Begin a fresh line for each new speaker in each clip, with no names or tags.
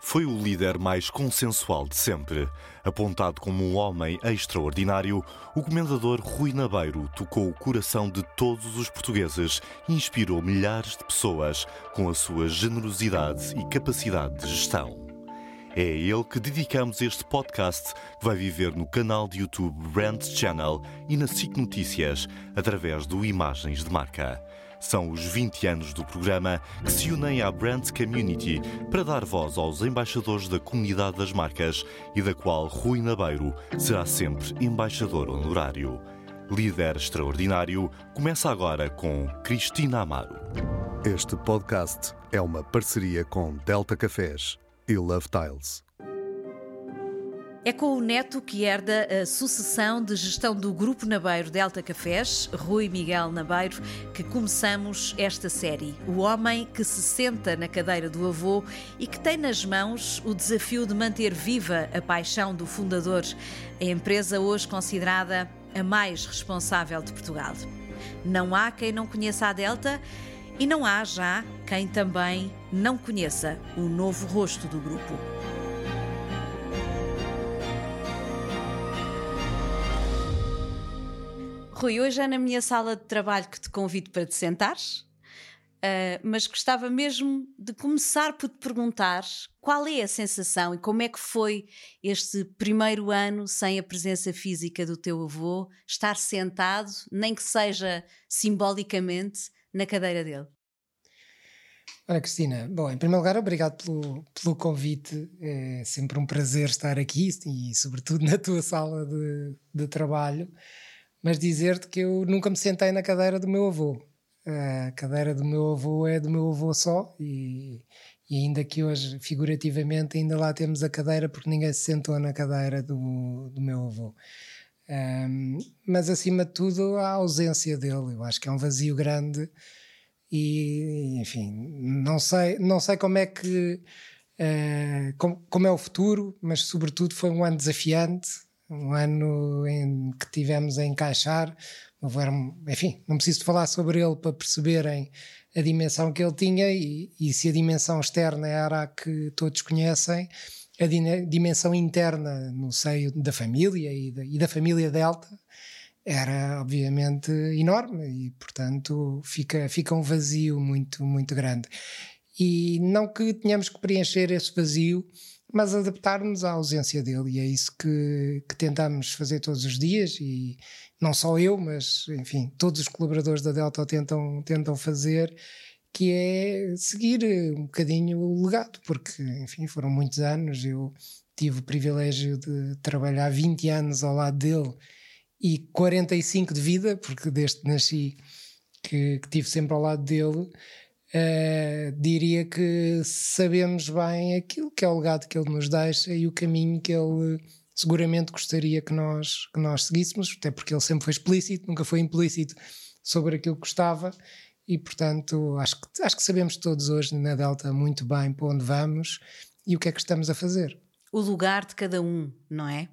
Foi o líder mais consensual de sempre. Apontado como um homem extraordinário, o comendador Rui Nabeiro tocou o coração de todos os portugueses e inspirou milhares de pessoas com a sua generosidade e capacidade de gestão. É a ele que dedicamos este podcast que vai viver no canal de YouTube Brand Channel e na SIC Notícias, através do Imagens de Marca. São os 20 anos do programa que se unem à Brand Community para dar voz aos embaixadores da comunidade das marcas e da qual Rui Nabeiro será sempre embaixador honorário. Líder extraordinário começa agora com Cristina Amaro.
Este podcast é uma parceria com Delta Cafés e Love Tiles.
É com o neto que herda a sucessão de gestão do Grupo Nabeiro Delta Cafés, Rui Miguel Nabeiro, que começamos esta série. O homem que se senta na cadeira do avô e que tem nas mãos o desafio de manter viva a paixão do fundador, a empresa hoje considerada a mais responsável de Portugal. Não há quem não conheça a Delta e não há já quem também não conheça o novo rosto do grupo. Rui, hoje é na minha sala de trabalho que te convido para te sentares, uh, mas gostava mesmo de começar por te perguntar qual é a sensação e como é que foi este primeiro ano sem a presença física do teu avô, estar sentado, nem que seja simbolicamente, na cadeira dele.
Olha, Cristina, bom, em primeiro lugar, obrigado pelo, pelo convite. É sempre um prazer estar aqui e, sobretudo, na tua sala de, de trabalho mas dizer-te que eu nunca me sentei na cadeira do meu avô. A cadeira do meu avô é do meu avô só e, e ainda que hoje, figurativamente, ainda lá temos a cadeira porque ninguém se sentou na cadeira do, do meu avô. Um, mas acima de tudo a ausência dele, eu acho que é um vazio grande e enfim, não sei, não sei como é que uh, como, como é o futuro, mas sobretudo foi um ano desafiante, um ano em que tivemos a encaixar. Enfim, não preciso falar sobre ele para perceberem a dimensão que ele tinha e, e se a dimensão externa era a que todos conhecem, a dimensão interna no seio da família e da, e da família Delta era obviamente enorme e portanto fica, fica um vazio muito, muito grande. E não que tenhamos que preencher esse vazio mas adaptar-nos à ausência dele, e é isso que, que tentamos fazer todos os dias, e não só eu, mas enfim, todos os colaboradores da Delta tentam, tentam fazer, que é seguir um bocadinho o legado, porque enfim, foram muitos anos, eu tive o privilégio de trabalhar 20 anos ao lado dele e 45 de vida, porque desde que nasci que, que tive sempre ao lado dele, Uh, diria que sabemos bem aquilo que é o legado que ele nos deixa e o caminho que ele seguramente gostaria que nós, que nós seguíssemos, até porque ele sempre foi explícito, nunca foi implícito sobre aquilo que gostava e portanto acho que, acho que sabemos todos hoje na Delta muito bem para onde vamos e o que é que estamos a fazer.
O lugar de cada um, não é?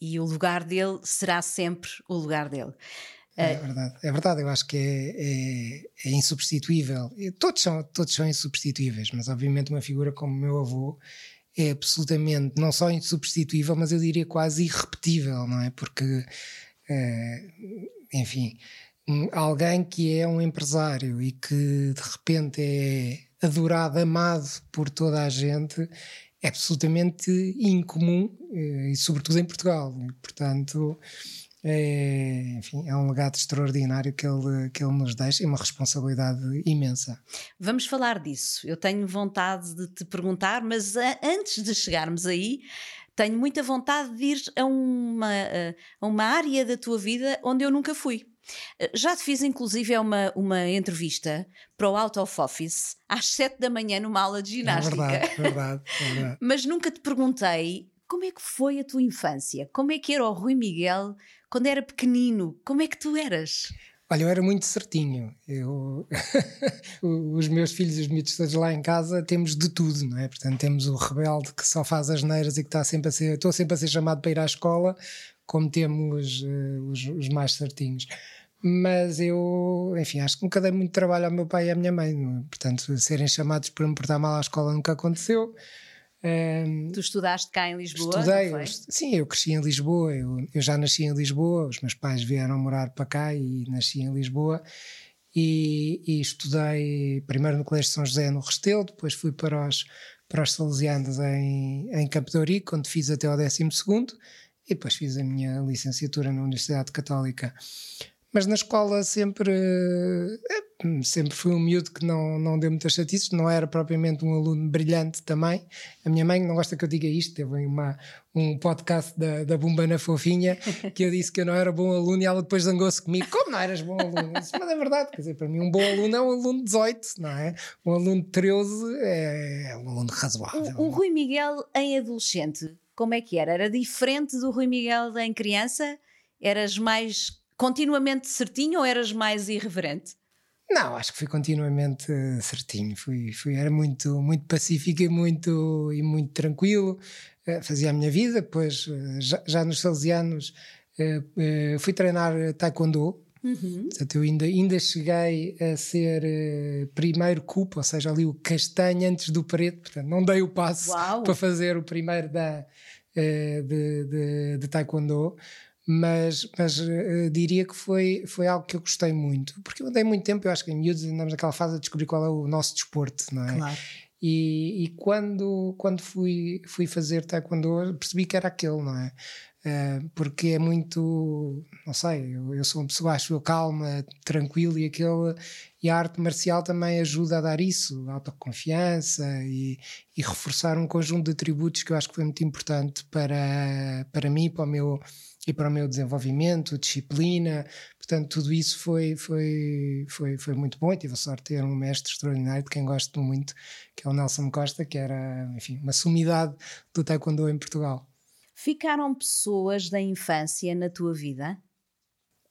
E o lugar dele será sempre o lugar dele.
É, é verdade, é verdade, eu acho que é, é, é, insubstituível. Todos são, todos são insubstituíveis, mas obviamente uma figura como o meu avô é absolutamente não só insubstituível, mas eu diria quase irrepetível, não é? Porque, é, enfim, alguém que é um empresário e que de repente é adorado, amado por toda a gente, é absolutamente incomum eh, e sobretudo em Portugal. portanto, é, enfim, é um legado extraordinário que ele, que ele nos deixa e uma responsabilidade imensa.
Vamos falar disso. Eu tenho vontade de te perguntar, mas a, antes de chegarmos aí, tenho muita vontade de ir a uma, a uma área da tua vida onde eu nunca fui. Já te fiz, inclusive, uma, uma entrevista para o Out of Office às 7 da manhã numa aula de ginástica.
É verdade, é verdade, é verdade.
Mas nunca te perguntei como é que foi a tua infância? Como é que era o Rui Miguel quando era pequenino? Como é que tu eras?
Olha, eu era muito certinho. Eu, os meus filhos e os miúdos todos lá em casa temos de tudo, não é? Portanto, temos o rebelde que só faz as neiras e que está sempre a ser, estou sempre a ser chamado para ir à escola, como temos uh, os, os, mais certinhos. Mas eu, enfim, acho que nunca dei muito trabalho ao meu pai e à minha mãe, é? portanto, serem chamados para me portar mal à escola nunca aconteceu.
Um, tu estudaste cá em Lisboa?
Estudei, eu, sim, eu cresci em Lisboa, eu, eu, já nasci em Lisboa, os meus pais vieram morar para cá e nasci em Lisboa. E, e estudei primeiro no Colégio de São José no Restelo, depois fui para os, para os Salesianos em, em Campo de Ourique, onde fiz até ao 12 e depois fiz a minha licenciatura na Universidade Católica. Mas na escola sempre, eh, sempre fui um miúdo que não, não deu muitas chatices, não era propriamente um aluno brilhante também. A minha mãe não gosta que eu diga isto, teve uma, um podcast da, da Bumbana Fofinha que eu disse que eu não era bom aluno e ela depois zangou-se comigo. Como não eras bom aluno? Disse, Mas é verdade, quer dizer, para mim um bom aluno é um aluno de 18, não é? Um aluno de 13 é, é um aluno razoável.
Um, um Rui Miguel em adolescente como é que era? Era diferente do Rui Miguel em criança? Eras mais continuamente certinho ou eras mais irreverente?
Não, acho que fui continuamente certinho. Fui, fui, era muito, muito pacífico e muito, e muito tranquilo. Uh, fazia a minha vida. Depois, uh, já, já, nos Salesianos, uh, fui treinar Taekwondo. Uhum. Portanto, eu ainda, ainda cheguei a ser primeiro cupo, ou seja, ali o castanho antes do preto. Portanto, não dei o passo Uau. para fazer o primeiro da, de, de, de Taekwondo mas, mas uh, diria que foi, foi algo que eu gostei muito, porque eu andei muito tempo, eu acho que em miúdos andamos naquela fase a descobrir qual é o nosso desporto, não é? Claro. E, e quando, quando fui, fui fazer taekwondo percebi que era aquele, não é? Uh, porque é muito, não sei, eu, eu sou uma pessoa, acho eu calma, tranquila e aquele, e a arte marcial também ajuda a dar isso, autoconfiança e, e reforçar um conjunto de atributos que eu acho que foi muito importante para, para mim, para o meu e para o meu desenvolvimento, disciplina, portanto tudo isso foi, foi, foi, foi muito bom e tive a sorte de ter um mestre extraordinário de quem gosto muito, que é o Nelson Costa, que era, enfim, uma sumidade do taekwondo em Portugal.
Ficaram pessoas da infância na tua vida?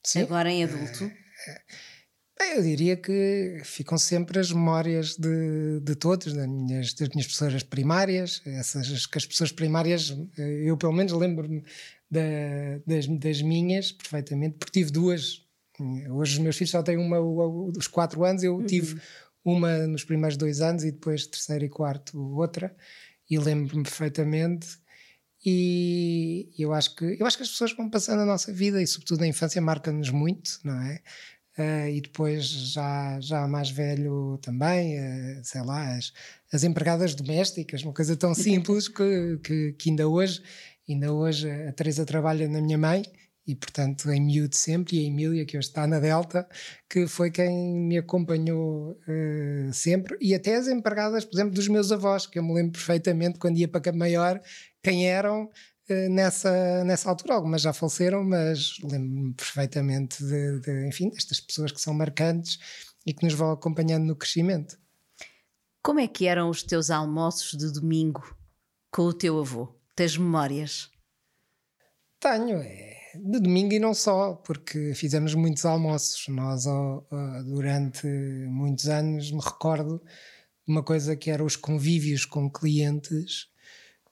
Sim. Agora em adulto?
Bem, eu diria que ficam sempre as memórias de, de todos, das minhas, das minhas professoras primárias, essas que as pessoas primárias, eh, eu pelo menos lembro-me da, das, das minhas perfeitamente, porque tive duas. Hoje os meus filhos só têm uma aos quatro anos, eu uhum. tive uma nos primeiros dois anos e depois terceiro e quarto outra, e lembro-me perfeitamente. E eu acho que eu acho que as pessoas vão passando a nossa vida e sobretudo a infância marca-nos muito, não é? Uh, e depois já, já mais velho também, uh, sei lá, as, as empregadas domésticas, uma coisa tão simples que, que, que ainda hoje Ainda hoje a Teresa trabalha na minha mãe e, portanto, em miúdo sempre, e a Emília, que hoje está na Delta, que foi quem me acompanhou uh, sempre, e até as empregadas, por exemplo, dos meus avós, que eu me lembro perfeitamente quando ia para Campo Maior, quem eram uh, nessa, nessa altura. Algumas já faleceram, mas lembro-me perfeitamente de, de, enfim, destas pessoas que são marcantes e que nos vão acompanhando no crescimento.
Como é que eram os teus almoços de domingo com o teu avô? Tens memórias?
Tenho, é de domingo e não só, porque fizemos muitos almoços. Nós, durante muitos anos, me recordo uma coisa que eram os convívios com clientes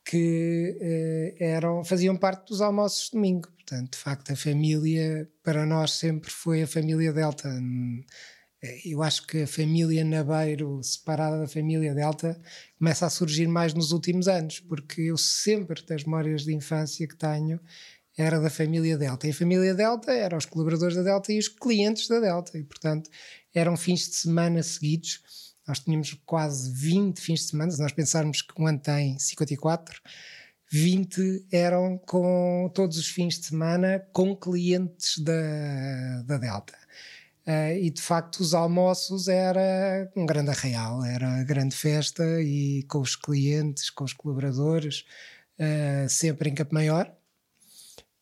que eh, eram, faziam parte dos almoços de domingo. Portanto, de facto, a família, para nós, sempre foi a família Delta. Eh, eu acho que a família Nabeiro, separada da família Delta, começa a surgir mais nos últimos anos, porque eu sempre, das memórias de infância que tenho, era da família Delta. E a família Delta eram os colaboradores da Delta e os clientes da Delta, e portanto eram fins de semana seguidos. Nós tínhamos quase 20 fins de semana, se nós pensarmos que um ano tem 54, 20 eram com todos os fins de semana com clientes da, da Delta. Uh, e de facto os almoços era um grande arraial, era grande festa e com os clientes, com os colaboradores, uh, sempre em Campo Maior.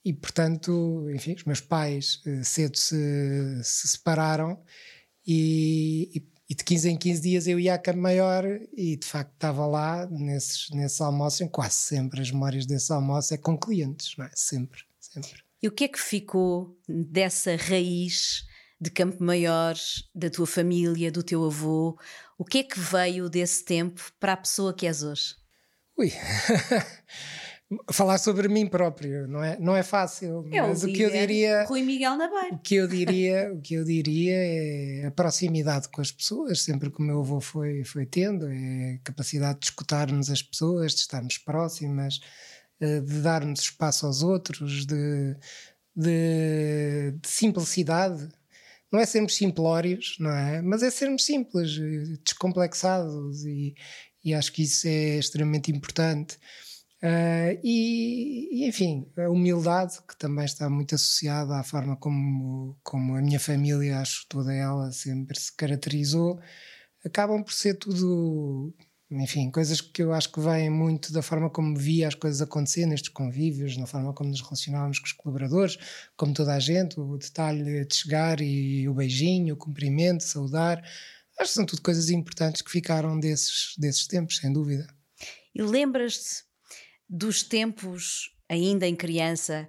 E portanto, enfim, os meus pais uh, cedo se, se separaram e, e, e, de 15 em 15 dias eu ia a Campo Maior e de facto estava lá nesses, nesses almoços, quase sempre as memórias desses almoços é com clientes, não é? Sempre, sempre.
E o que é que ficou dessa raiz? de Campo Maior, da tua família, do teu avô. O que é que veio desse tempo para a pessoa que és hoje?
Ui, falar sobre mim próprio, não é, não é fácil.
É
mas
o,
o que eu diria.
Rui Miguel Nabeiro.
O que eu diria, o que eu diria é a proximidade com as pessoas, sempre que o meu avô foi, foi tendo, é a capacidade de escutarmos as pessoas, de estarmos próximas, eh, de darmos espaço aos outros, de, de, de simplicidade. Não é sermos simplórios, não é? Mas é sermos simples, eh, descomplexados, e, e acho que isso é extremamente importante. Uh, e, e, enfim, a humildade, que também está muito associada à forma como, como a minha família, acho toda ela, sempre se caracterizou, acabam por ser tudo, enfim, coisas que eu acho que vêm muito da forma como via as coisas acontecer nestes convívios, na forma como nos relacionávamos com os colaboradores, como toda a gente, o detalhe de chegar e o beijinho, o cumprimento, saudar. Acho que são tudo coisas importantes que ficaram desses, desses tempos, sem dúvida.
E lembras-te dos tempos, ainda em criança,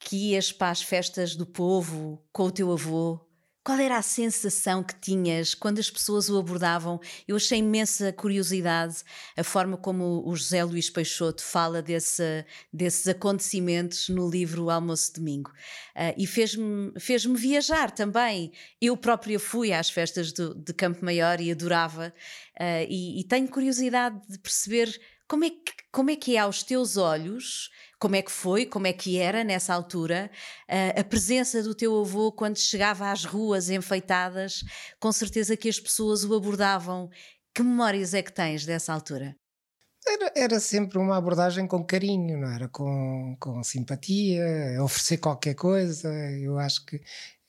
que ias para as festas do povo com o teu avô? Qual era a sensação que tinhas quando as pessoas o abordavam? Eu achei imensa curiosidade a forma como o José Luís Peixoto fala desse, desses acontecimentos no livro Almoço Domingo. Uh, e fez-me fez viajar também. Eu própria fui às festas do, de Campo Maior e adorava. Uh, e, e tenho curiosidade de perceber como é, que, como é que é aos teus olhos, como é que foi, como é que era nessa altura, uh, a presença do teu avô quando chegava às ruas enfeitadas, com certeza que as pessoas o abordavam. Que memórias é que tens dessa altura?
Era, era sempre uma abordagem com carinho, não era? Com, com simpatia, oferecer qualquer coisa. Eu acho que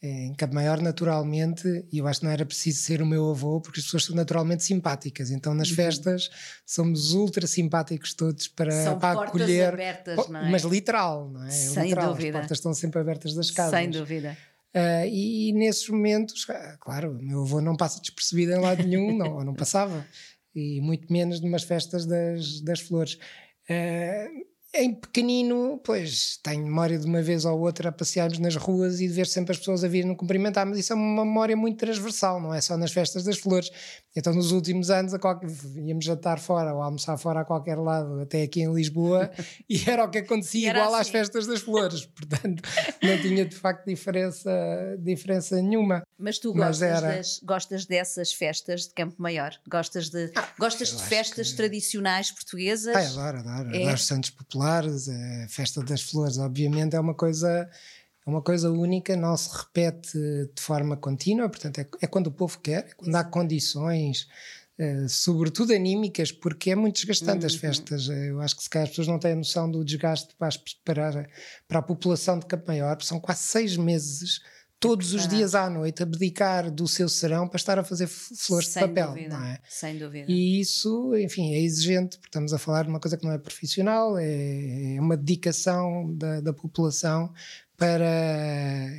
em Campo Maior, naturalmente, e eu acho que não era preciso ser o meu avô, porque as pessoas são naturalmente simpáticas. Então, nas uhum. festas, somos ultra simpáticos todos para,
são
para acolher.
Abertas, não é?
Mas literal, não é?
Sem
literal.
dúvida.
As portas estão sempre abertas das casas.
Sem dúvida.
Uh, e, e, nesses momentos, ah, claro, o meu avô não passa despercebido em lado nenhum, não, não passava. E muito menos numas festas das, das flores. Uh, em pequenino, pois, tenho memória de uma vez ou outra a passearmos nas ruas e de ver sempre as pessoas a virem cumprimentar, mas isso é uma memória muito transversal, não é só nas festas das flores. Então, nos últimos anos, a qualquer, íamos jantar fora ou almoçar fora a qualquer lado, até aqui em Lisboa, e era o que acontecia igual assim. às festas das flores. Portanto, não tinha de facto diferença, diferença nenhuma.
Mas tu gostas, mas era... das, gostas dessas festas de Campo Maior? Gostas de, ah, gostas de festas que... tradicionais portuguesas?
Ah, adoro, adoro. É. Adoro Santos Populares, a Festa das Flores, obviamente, é uma coisa é uma coisa única, não se repete de forma contínua, portanto, é, é quando o povo quer, é quando há condições, uh, sobretudo anímicas, porque é muito desgastante uhum. as festas. Eu acho que se calhar as pessoas não têm noção do desgaste para, para, para a população de Campo Maior, são quase seis meses todos os dias à noite abdicar do seu serão para estar a fazer flores Sem de papel.
Dúvida.
Não é?
Sem dúvida.
E isso, enfim, é exigente, porque estamos a falar de uma coisa que não é profissional, é, é uma dedicação da, da população para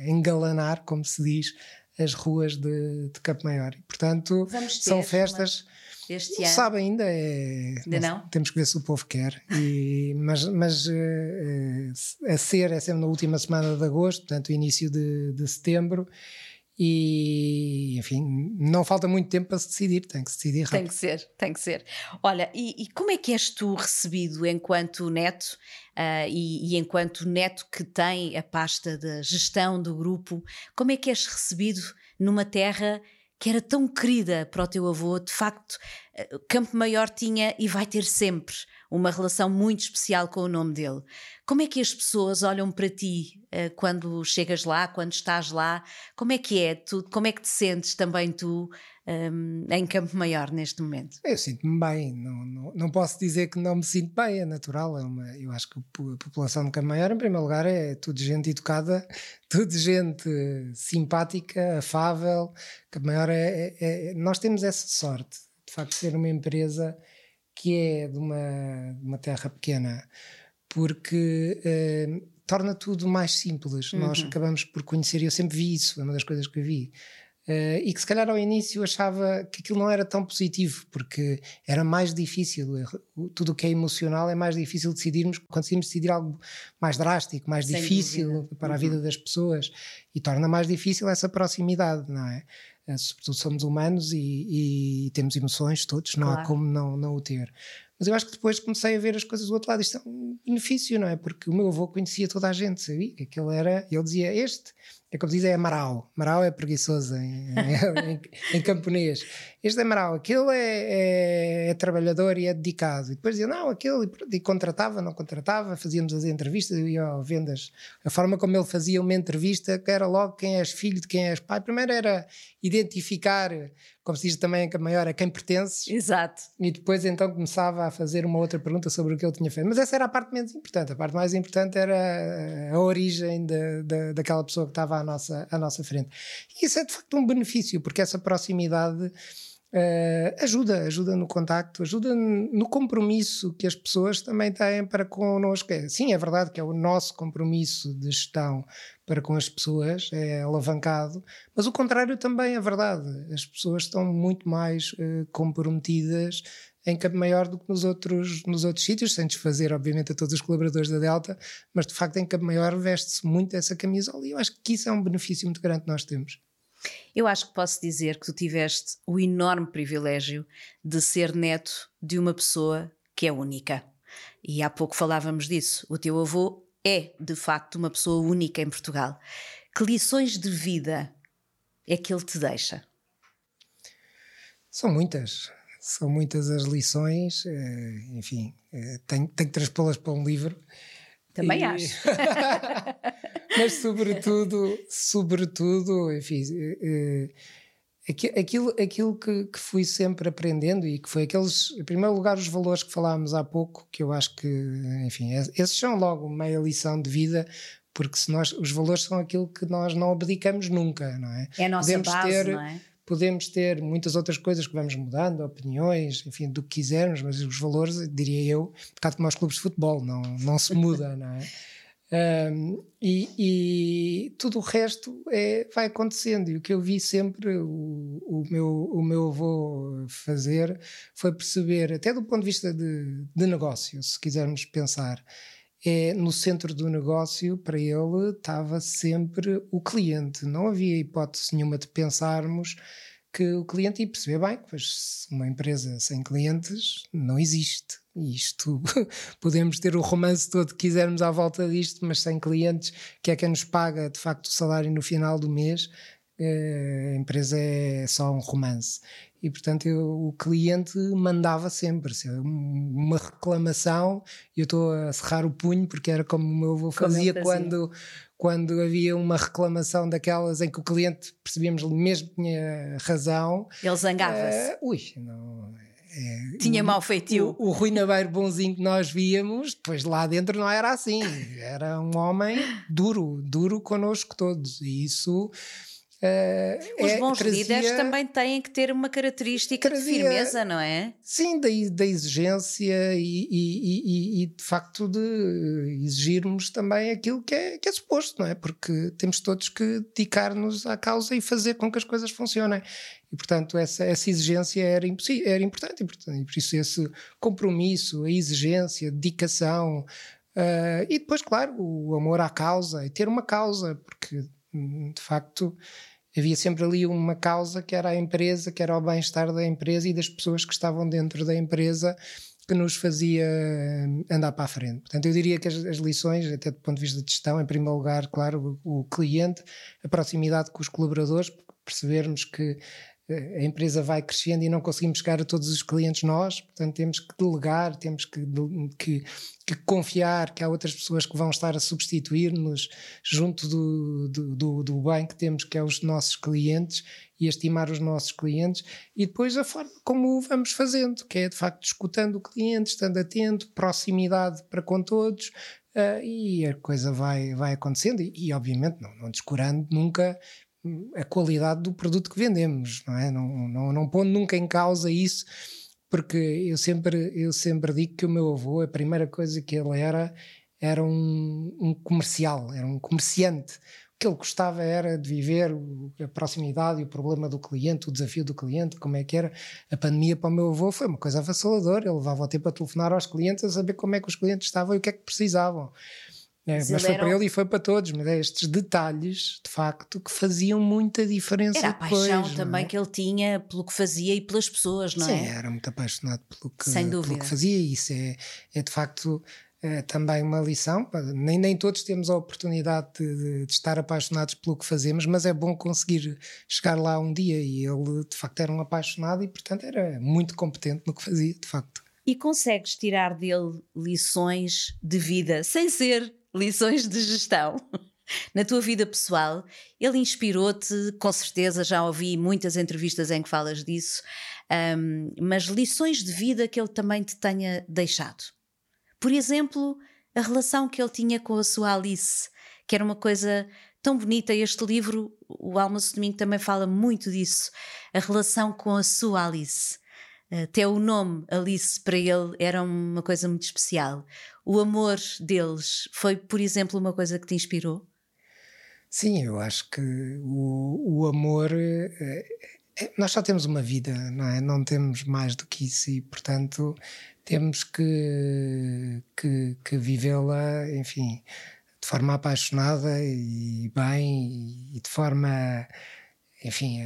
engalanar, como se diz, as ruas de, de Campo Maior. E, portanto, são festas.
Este
não
ano.
sabe ainda, é,
ainda não, não?
Temos que ver se o povo quer. E, mas mas uh, a ser é sempre na última semana de agosto, portanto, início de, de setembro. E, enfim, não falta muito tempo para se decidir, tem que se decidir rápido.
Tem que ser, tem que ser. Olha, e, e como é que és tu recebido enquanto neto uh, e, e, enquanto neto que tem a pasta da gestão do grupo, como é que és recebido numa terra que era tão querida para o teu avô? De facto, uh, Campo Maior tinha e vai ter sempre uma relação muito especial com o nome dele. Como é que as pessoas olham para ti uh, quando chegas lá, quando estás lá? Como é que é? Tu, como é que te sentes também tu um, em Campo Maior neste momento?
Eu sinto-me bem, não, não, não, posso dizer que não me sinto bem, é natural. É uma, eu acho que a população de Campo Maior, em primeiro lugar, é tudo gente educada, tudo gente simpática, afável. Campo Maior é, é, é nós temos essa sorte de facto ser uma empresa que é de uma, de uma terra pequena, porque uh, torna tudo mais simples. Uhum. Nós acabamos por conhecer, e eu sempre vi isso, é uma das coisas que eu vi. Uh, e que se calhar ao início achava que aquilo não era tão positivo, porque era mais difícil, tudo o que é emocional é mais difícil decidirmos, conseguimos decidir algo mais drástico, mais Sem difícil dúvida. para a vida uhum. das pessoas e torna mais difícil essa proximidade, não é? Eh, sobretudo somos humanos e, e temos emoções todos, não claro. há como não, não o ter. Mas eu acho que depois comecei a ver as coisas do outro lado. Isto é um benefício, não é? Porque o meu avô conhecia toda a gente, sabia que aquele era. Ele dizia: Este é como dizem, é marau. Marau é preguiçoso em, em, em camponês. Este é marau, aquele é, é, é, trabalhador e é dedicado. E depois dizia, não, aquele, e, e contratava, não contratava, fazíamos as entrevistas, eu ia vendas. A forma como ele fazia uma entrevista, que era logo quem és filho, de quem és pai. Primeiro era identificar, como se diz também a maior, a quem pertences.
Exato.
E depois então começava a fazer uma outra pergunta sobre o que ele tinha feito. Mas essa era a parte menos importante. A parte mais importante era a origem de, de, daquela pessoa que estava à nossa, à nossa frente. E isso é de facto um benefício, porque essa proximidade Uh, ajuda, ajuda no contacto, ajuda no compromisso que as pessoas também têm para connosco. É, sim, é verdade que é o nosso compromisso de gestão para com as pessoas, é alavancado, mas o contrário também é verdade. As pessoas estão muito mais uh, comprometidas em Campo Maior do que nos outros, nos outros sítios, sem desfazer, obviamente, a todos os colaboradores da Delta, mas de facto em Campo Maior veste-se muito essa camisola e eu acho que isso é um benefício muito grande que nós temos.
Eu acho que posso dizer que tu tiveste o enorme privilégio de ser neto de uma pessoa que é única. E há pouco falávamos disso. O teu avô é, de facto, uma pessoa única em Portugal. Que lições de vida é que ele te deixa?
São muitas. São muitas as lições. Eh, enfim, eh, tenho, tenho que transpô-las para um livro.
Também e... acho.
Mas sobretudo, sobretudo, enfim, uh, aquilo, aquilo que, que, fui sempre aprendendo e que foi aqueles, em primeiro lugar, os valores que falámos há pouco, que eu acho que, enfim, esses são logo meia lição de vida, porque se nós, os valores são aquilo que nós não abdicamos nunca, não é?
É a nossa Podemos base, ter, não é?
podemos ter muitas outras coisas que vamos mudando, opiniões, enfim, do que quisermos, mas os valores, diria eu, um bocado como aos clubes de futebol, não, não se muda, não é? Um, e, e, tudo o resto é, vai acontecendo. E o que eu vi sempre o, o, meu, o meu avô fazer foi perceber, até do ponto de vista de, de negócio, se quisermos pensar, é no centro do negócio, para ele, estava sempre o cliente. Não havia hipótese nenhuma de pensarmos que o cliente ia perceber bem, pois uma empresa sem clientes não existe. Isto podemos ter o romance todo que quisermos à volta disto, mas sem clientes, que é quem nos paga de facto o salário no final do mês, eh, a empresa é só um romance. E portanto eu, o cliente mandava sempre. Se uma reclamação, eu estou a cerrar o punho, porque era como o meu avô fazia, fazia. quando quando havia uma reclamação daquelas em que o cliente percebíamos mesmo que tinha razão.
Ele zangava-se.
Uh, ui, não.
É, Tinha mau feitio.
O, o Rui Nabeiro bonzinho que nós víamos, depois lá dentro não era assim. Era um homem duro, duro connosco todos. E isso
Uh, Os é, bons trazia, líderes também têm que ter uma característica trazia, de firmeza, não é?
Sim, da, da exigência e, e, e, e, de facto de exigirmos também aquilo que é, que é suposto, não é? Porque temos todos que dedicar-nos à causa e fazer com que as coisas funcionem. E, portanto, essa, essa exigência era, era importante, e, por isso esse compromisso, a exigência, a dedicação, uh, e depois, claro, o amor à causa, e ter uma causa, porque de facto havia sempre ali uma causa que era a empresa, que era o bem-estar da empresa e das pessoas que estavam dentro da empresa que nos fazia andar para a frente. Portanto, eu diria que as, as lições, até do ponto de vista de gestão, em primeiro lugar, claro, o, o cliente, a proximidade com os colaboradores, percebermos que a empresa vai crescendo e não conseguimos chegar a todos os clientes nós, portanto temos que delegar, temos que, que, que confiar que há outras pessoas que vão estar a substituir-nos junto do, do, do, do, bem que temos, que é os nossos clientes, e estimar os nossos clientes, e depois a forma como vamos fazendo, que é de facto escutando o cliente, estando atento, proximidade para com todos, uh, e a coisa vai, vai acontecendo, e, e obviamente não, não descurando nunca a qualidade do produto que vendemos, não é? Não, não, não pondo nunca em causa isso, porque eu sempre, eu sempre digo que o meu avô, a primeira coisa que ele era, era um, um comercial, era um comerciante. O que ele gostava era de viver a proximidade o problema do cliente, o desafio do cliente, como é que era. A pandemia para o meu avô foi uma coisa avassaladora. Ele levava o tempo a telefonar aos clientes a saber como é que os clientes estavam e o que é que precisavam. É, mas, foi para ele e foi para todos, mas é estes detalhes, de facto, que faziam muita diferença.
Era a paixão depois, também é? que ele tinha pelo que fazia e pelas pessoas, não
Sim,
é?
Sim, era muito apaixonado pelo que, Sem dúvida. pelo que fazia, e isso é, é de facto é também uma lição. Nem, nem todos temos a oportunidade de, de, estar apaixonados pelo que fazemos, mas é bom conseguir chegar lá um dia. E ele, de facto, era um apaixonado e, portanto, era muito competente no que fazia, de facto.
E consegues tirar dele lições de vida, sem ser lições de gestão? Na tua vida pessoal, ele inspirou-te, com certeza, já ouvi muitas entrevistas em que falas disso, um, mas lições de vida que ele também te tenha deixado. Por exemplo, a relação que ele tinha com a sua Alice, que era uma coisa tão bonita. Este livro, o Almoço Domingo, também fala muito disso. A relação com a sua Alice. Até o nome Alice para ele era uma coisa muito especial. O amor deles foi, por exemplo, uma coisa que te inspirou?
Sim, eu acho que o, o amor. É, é, nós só temos uma vida, não é? Não temos mais do que isso e, portanto, temos que, que, que vivê-la, enfim, de forma apaixonada e bem e de forma, enfim,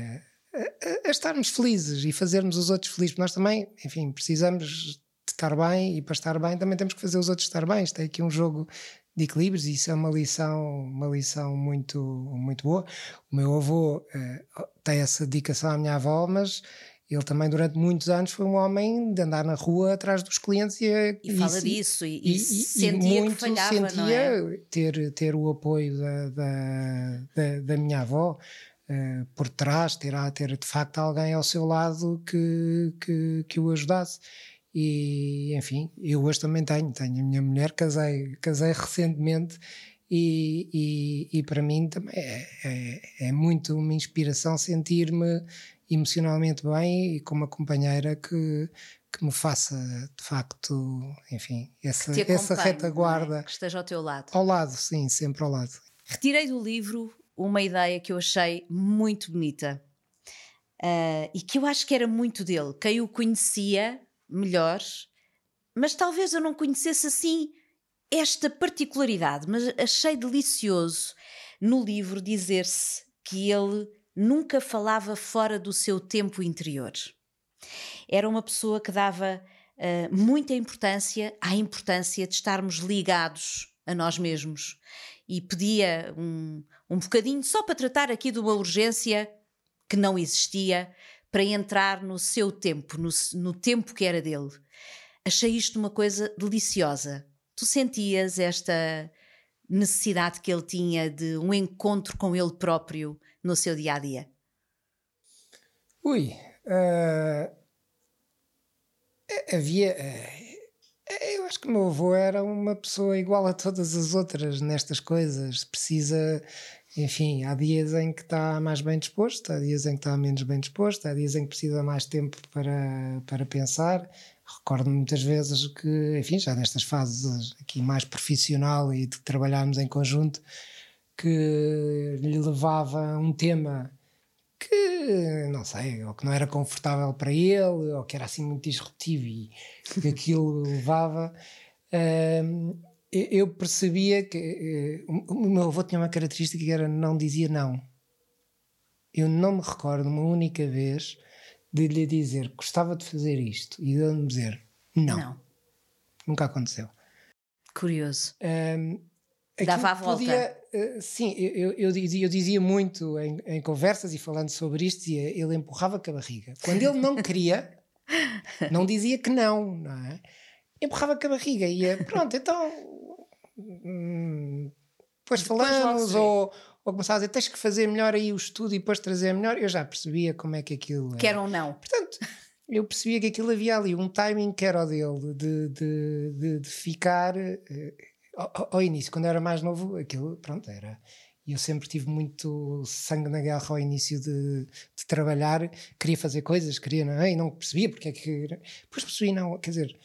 a, a, estarmos felizes e fazermos os outros felizes. Nós também, enfim, precisamos de estar bem e para estar bem também temos que fazer os outros estar bem. Isto é aqui um jogo de equilíbrios e isso é uma lição, uma lição muito, muito boa. O meu avô uh, tem essa dedicação à minha avó, mas ele também, durante muitos anos, foi um homem de andar na rua atrás dos clientes
e, e fala e, disso e, e, e sentia muito que falhava, sentia é?
ter, ter o apoio da, da, da, da minha avó uh, por trás, ter, ter de facto alguém ao seu lado que, que, que o ajudasse. E enfim, eu hoje também tenho, tenho a minha mulher, casei, casei recentemente e, e, e, para mim também é, é, é muito uma inspiração sentir-me emocionalmente bem e com uma companheira que, que me faça de facto, enfim, essa, essa retaguarda. É?
Que esteja ao teu lado.
Ao lado, sim, sempre ao lado.
Retirei do livro uma ideia que eu achei muito bonita uh, e que eu acho que era muito dele. Quem o conhecia melhor, mas talvez eu não conhecesse assim esta particularidade, mas achei delicioso no livro dizer-se que ele nunca falava fora do seu tempo interior. Era uma pessoa que dava uh, muita importância à importância de estarmos ligados a nós mesmos e pedia um, um bocadinho só para tratar aqui de uma urgência que não existia, para entrar no seu tempo, no, no tempo que era dele. Achei isto uma coisa deliciosa. Tu sentias esta necessidade que ele tinha de um encontro com ele próprio no seu dia a dia?
Ui, uh, havia. Uh, eu acho que o meu avô era uma pessoa igual a todas as outras nestas coisas. Precisa, enfim, há dias em que está mais bem disposto, há dias em que está menos bem disposto, há dias em que precisa mais tempo para, para pensar. Recordo-me muitas vezes que, enfim, já nestas fases aqui mais profissional e de trabalharmos em conjunto, que lhe levava um tema que, não sei, ou que não era confortável para ele, ou que era assim muito disruptivo e que aquilo levava. Uh, eu percebia que uh, o meu avô tinha uma característica que era não dizia não. Eu não me recordo uma única vez de lhe dizer gostava de fazer isto e de me dizer não. não. Nunca aconteceu.
Curioso. Dava a volta.
Podia, uh, sim, eu, eu, dizia, eu dizia muito em, em, conversas e falando sobre isto, dizia, ele empurrava com a barriga. Quando ele não queria, não dizia que não, não é? Empurrava com a barriga e ia, pronto, então. Hum, depois falamos, ou, ou começava a dizer, tens que fazer melhor aí o estudo e depois trazer melhor. Eu já percebia como é que aquilo.
Que era um não.
Portanto eu percebia que aquilo havia ali um timing que era o dele, de, de, de, de ficar. Uh, ao, ao, início, quando eu era mais novo, aquilo, pronto, era. Eu sempre tive muito sangue na guerra ao início de, de trabalhar, queria fazer coisas, queria, não é? E não percebia porque é que. Depois percebi, não, quer dizer,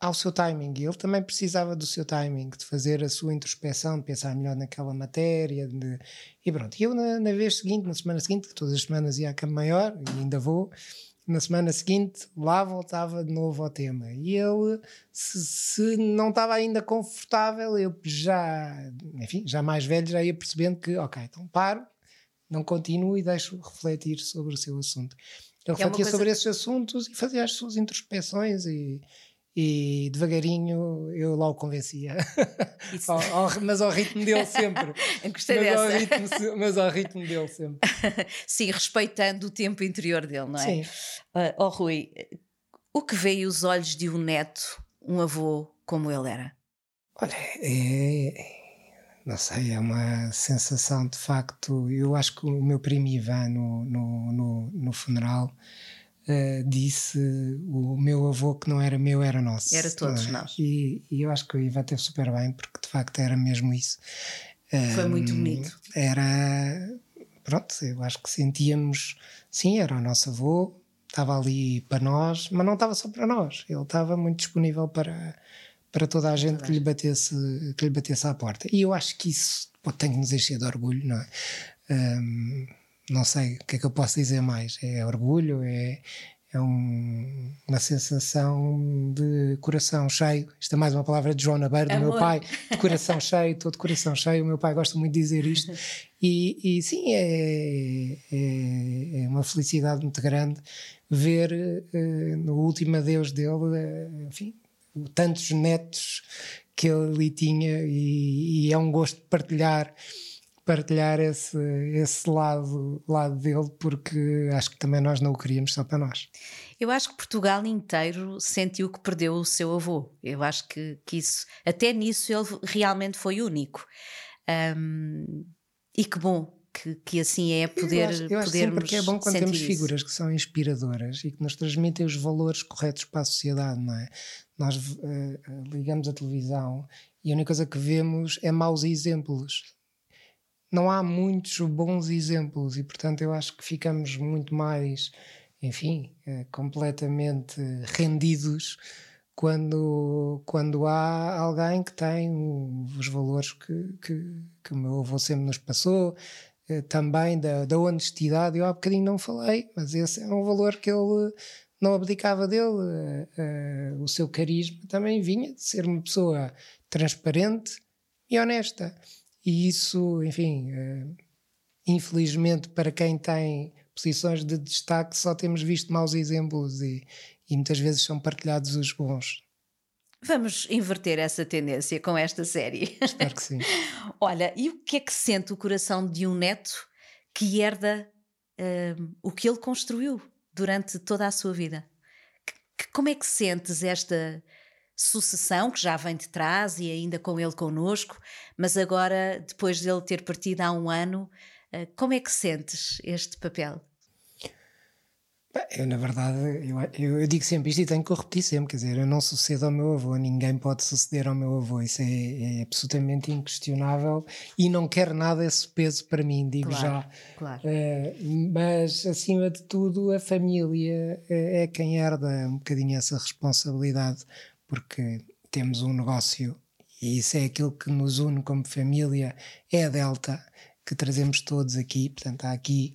ao seu timing. E ele também precisava do seu timing, de fazer a sua introspeção, de pensar melhor naquela matéria. De... E pronto. E eu, na, na, vez seguinte, na semana seguinte, todas as semanas ia à cama maior, e ainda vou, na semana seguinte lá voltava de novo ao tema. E ele, se, se, não estava ainda confortável, eu já, enfim, já mais velho, já ia percebendo que, ok, então paro, não continuo e deixo refletir sobre o seu assunto. Ele é refletia sobre esses assuntos e fazia as suas introspeções e, e devagarinho eu lá o convencia. ao, ao, mas ao ritmo dele sempre.
Gostei mas dessa.
Ao ritmo, mas ao ritmo dele sempre.
Sim, respeitando o tempo interior dele, não é?
Sim.
Uh, oh, Rui, o que veio os olhos de um neto, um avô como ele era?
Olha, é. Não sei, é uma sensação de facto. Eu acho que o meu primo Ivan no, no, no, no funeral uh, disse o meu avô que não era meu, era nosso.
Era todos é? nós.
E, e, eu acho que o Ivan teve super bem, porque de facto era mesmo isso.
Foi um, muito bonito.
Era. Pronto, eu acho que sentíamos. Sim, era o nosso avô, estava ali para nós, mas não estava só para nós, ele estava muito disponível para, para toda a gente que lhe, batesse, que lhe batesse à porta. E eu acho que isso pô, tem que nos encher de orgulho, não é? Um, não sei o que é que eu posso dizer mais. É orgulho, é, é um, uma sensação de coração cheio. Isto é mais uma palavra de João Nabeiro, do meu pai, de coração cheio, todo de coração cheio. O meu pai gosta muito de dizer isto. E, e sim, é, é, é, uma felicidade muito grande ver uh, no último adeus dele, uh, enfim, tantos netos que ele tinha, e, e é um gosto de partilhar partilhar esse, esse lado, lado dele, porque acho que também nós não o queríamos só para nós.
Eu acho que Portugal inteiro sentiu que perdeu o seu avô. Eu acho que, que isso, até nisso, ele realmente foi único. Um, e que bom que, que, assim é poder
eu acho, eu acho
podermos
que é bom quando temos
isso.
figuras que são inspiradoras e que nos transmitem os valores corretos para a sociedade, não é? Nós uh, ligamos a televisão e a única coisa que vemos é maus exemplos não há muitos bons exemplos e, portanto, eu acho que ficamos muito mais, enfim, eh, completamente rendidos quando, quando há alguém que tem os valores que, que, que o meu avô sempre nos passou, eh, também da, da honestidade. Eu há bocadinho não falei, mas esse é um valor que ele não abdicava dele. Eh, o seu carisma também vinha de ser uma pessoa transparente e honesta. E isso, enfim, uh, infelizmente para quem tem posições de destaque só temos visto maus exemplos e, e muitas vezes são partilhados os bons.
Vamos inverter essa tendência com esta série.
Espero que sim.
Olha, e o que é que sente o coração de um neto que herda uh, o que ele construiu durante toda a sua vida? Que, como é que sentes esta sucessão que já vem de trás e ainda com ele connosco, mas agora, depois dele ter partido há um ano, eh, como é que sentes este papel?
Eu, na verdade, eu, eu, digo sempre isto e tenho que repetir sempre: quer dizer, eu não sucedo ao meu avô, ninguém pode suceder ao meu avô, isso é, é absolutamente inquestionável e não quero nada esse peso para mim, digo
claro,
já.
Claro.
Uh, mas, acima de tudo, a família é, é quem herda um bocadinho essa responsabilidade, porque temos um negócio e isso é aquilo que nos une como família, é a Delta, que trazemos todos aqui, portanto, há aqui.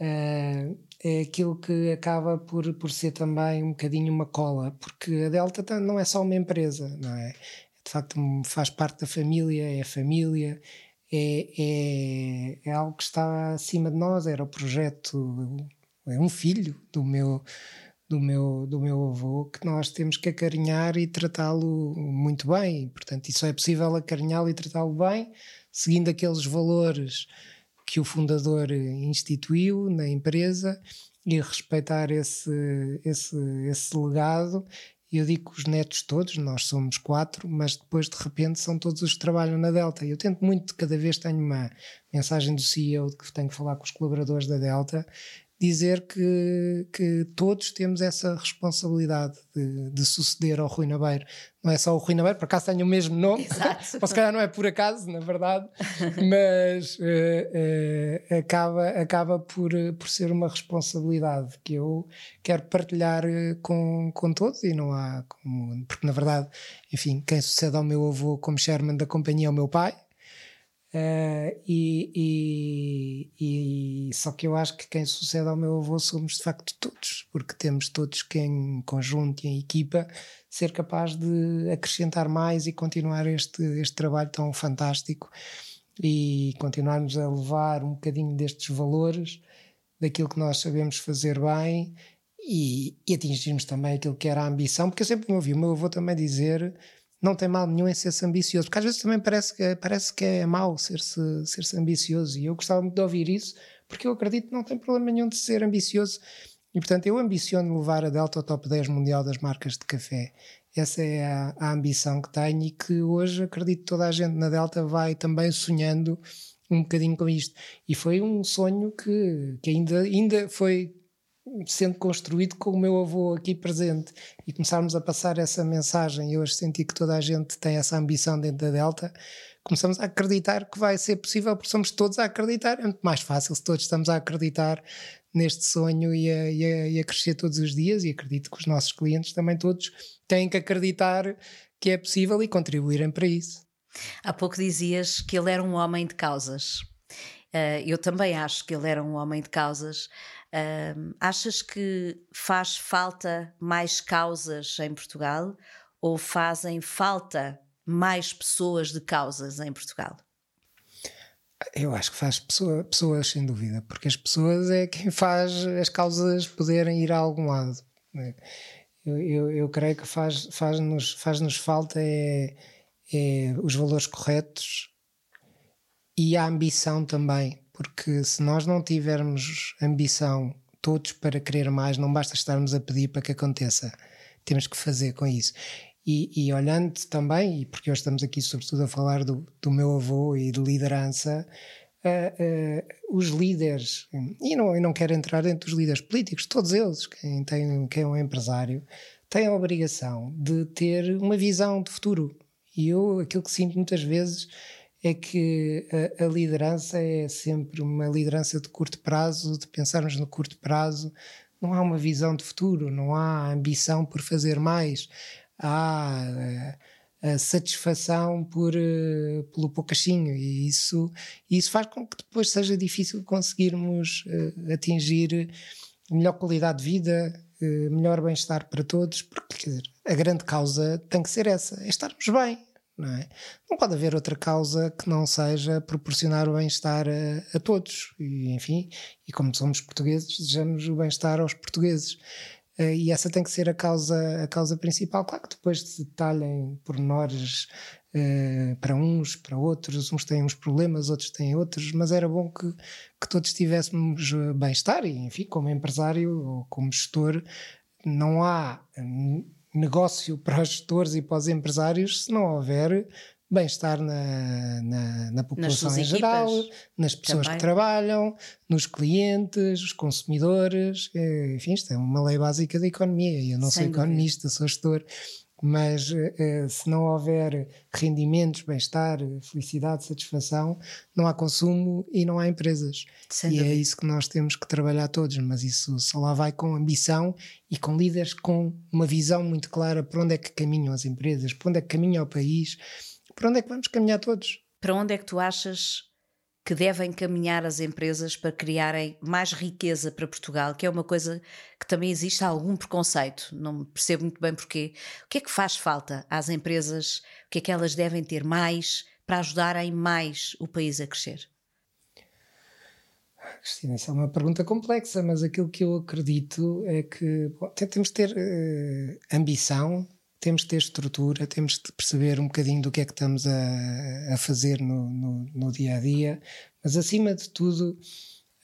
Uh, é aquilo que acaba por, por ser também um bocadinho uma cola, porque a Delta não é só uma empresa, não é? De facto, faz parte da família, é família, é, é, é algo que está acima de nós. Era o projeto, é um filho do meu, do meu, do meu avô que nós temos que acarinhar e tratá-lo muito bem. Portanto, isso é possível acarinhá-lo e tratá-lo bem, seguindo aqueles valores que o fundador instituiu na empresa e respeitar esse, esse, esse legado. Eu digo que os netos todos, nós somos quatro, mas depois de repente são todos os que trabalham na Delta. Eu tento muito, cada vez tenho uma mensagem do CEO de que tenho que falar com os colaboradores da Delta dizer que, que todos temos essa responsabilidade de, de, suceder ao Rui Nabeiro. Não é só o Rui Nabeiro, por acaso tem o mesmo nome, ou se calhar não é por acaso, na verdade, mas uh, uh, acaba, acaba por, por ser uma responsabilidade que eu quero partilhar com, com todos e não há como, porque na verdade, enfim, quem sucede ao meu avô como chairman da companhia é o meu pai, Uh, e, e, e, só que eu acho que quem sucede ao meu avô somos de facto todos, porque temos todos que em conjunto e em equipa ser capaz de acrescentar mais e continuar este, este trabalho tão fantástico e continuarmos a levar um bocadinho destes valores daquilo que nós sabemos fazer bem e, e atingirmos também aquilo que era a ambição, porque eu sempre me ouvi o meu avô também dizer não tem mal nenhum em ser-se ambicioso, porque às vezes também parece que, parece que é mau ser-se ser ambicioso, e eu gostava muito de ouvir isso, porque eu acredito que não tem problema nenhum de ser ambicioso, e portanto eu ambiciono levar a Delta ao top 10 mundial das marcas de café. Essa é a, a ambição que tenho e que hoje acredito que toda a gente na Delta vai também sonhando um bocadinho com isto. E foi um sonho que, que ainda, ainda foi sendo construído com o meu avô aqui presente. E começarmos a passar essa mensagem e hoje senti que toda a gente tem essa ambição dentro da Delta começamos a acreditar que vai ser possível porque somos todos a acreditar. É muito mais fácil se todos estamos a acreditar neste sonho e a, e, a, e a crescer todos os dias. E acredito que os nossos clientes também todos têm que acreditar que é possível e contribuírem para isso.
Há pouco dizias que ele era um homem de causas. Uh, eu também acho que ele era um homem de causas. Uh, achas que faz falta mais causas em Portugal ou fazem falta mais pessoas de causas em Portugal?
Eu acho que faz pessoa, pessoas, sem dúvida, porque as pessoas é quem faz as causas poderem ir a algum lado. Né? Eu, eu, eu creio que faz-nos faz faz -nos falta é, é os valores corretos e a ambição também porque se nós não tivermos ambição todos para querer mais, não basta estarmos a pedir para que aconteça. Temos que fazer com isso. E, e olhando também, e porque hoje estamos aqui sobretudo a falar do, do meu avô e de liderança, uh, uh, os líderes, e não, e não quero entrar dentro dos líderes políticos, todos eles, quem, tem, quem é um empresário, têm a obrigação de ter uma visão de futuro. E eu, aquilo que sinto muitas vezes é que a, a, liderança é sempre uma liderança de curto prazo, de pensarmos no curto prazo. Não há uma visão de futuro, não há ambição por fazer mais, há a, eh, a satisfação por, uh, pelo poucachinho. E isso, isso faz com que depois seja difícil conseguirmos uh, atingir melhor qualidade de vida, uh, melhor bem-estar para todos, porque dizer, a grande causa tem que ser essa, é estarmos bem, não, é? não pode haver outra causa que não seja proporcionar o bem-estar a, a, todos. E, enfim, e como somos portugueses, desejamos o bem-estar aos portugueses. Uh, e essa tem que ser a causa, a causa principal. Claro que depois se detalhem pormenores uh, para uns, para outros, uns têm uns problemas, outros têm outros, mas era bom que, que todos tivéssemos bem-estar. E, enfim, como empresário ou como gestor, não há negócio para os gestores e para os empresários se não houver bem-estar na, na, na, população em geral, nas pessoas Também. que trabalham, nos clientes, os consumidores, eh, enfim, isto é uma lei básica da economia. Eu não Sem sou dúvida. economista, sou gestor, mas uh, se não houver rendimentos, bem-estar, felicidade, satisfação, não há consumo e não há empresas. Sem e é dúvida. é isso que nós temos que trabalhar todos, mas isso só lá vai com ambição e com líderes com uma visão muito clara para onde é que caminham as empresas, para onde é que caminha o país, para onde é que vamos caminhar todos.
Para onde é que tu achas que devem caminhar as empresas para criarem mais riqueza para Portugal, que é uma coisa que também existe algum preconceito, não percebo muito bem porquê. O que é que faz falta às empresas? O que é que elas devem ter mais para ajudarem mais o país a crescer?
Cristina, essa é uma pergunta complexa, mas aquilo que eu acredito é que bom, temos de ter uh, ambição, temos de ter estrutura, temos de perceber um bocadinho do que é que estamos a, a fazer no, no, no, dia a dia, mas acima de tudo,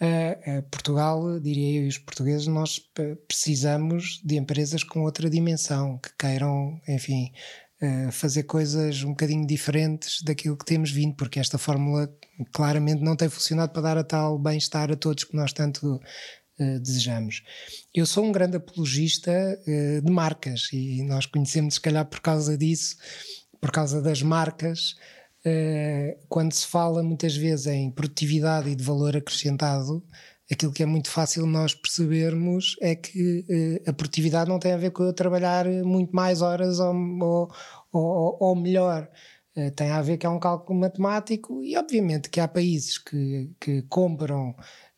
a, a Portugal, diria eu, e os portugueses, nós precisamos de empresas com outra dimensão, que queiram, enfim, fazer coisas um bocadinho diferentes daquilo que temos vindo, porque esta fórmula claramente não tem funcionado para dar a tal bem-estar a todos que nós tanto eh, desejamos. Eu sou um grande apologista uh, de marcas e nós conhecemos, se calhar, por causa disso, por causa das marcas. Uh, quando se fala muitas vezes em produtividade e de valor acrescentado, aquilo que é muito fácil nós percebermos é que a produtividade não tem a ver com eu trabalhar muito mais horas ou, ou, ou, ou melhor. Tem a ver que é um cálculo matemático e obviamente que há países que, que compram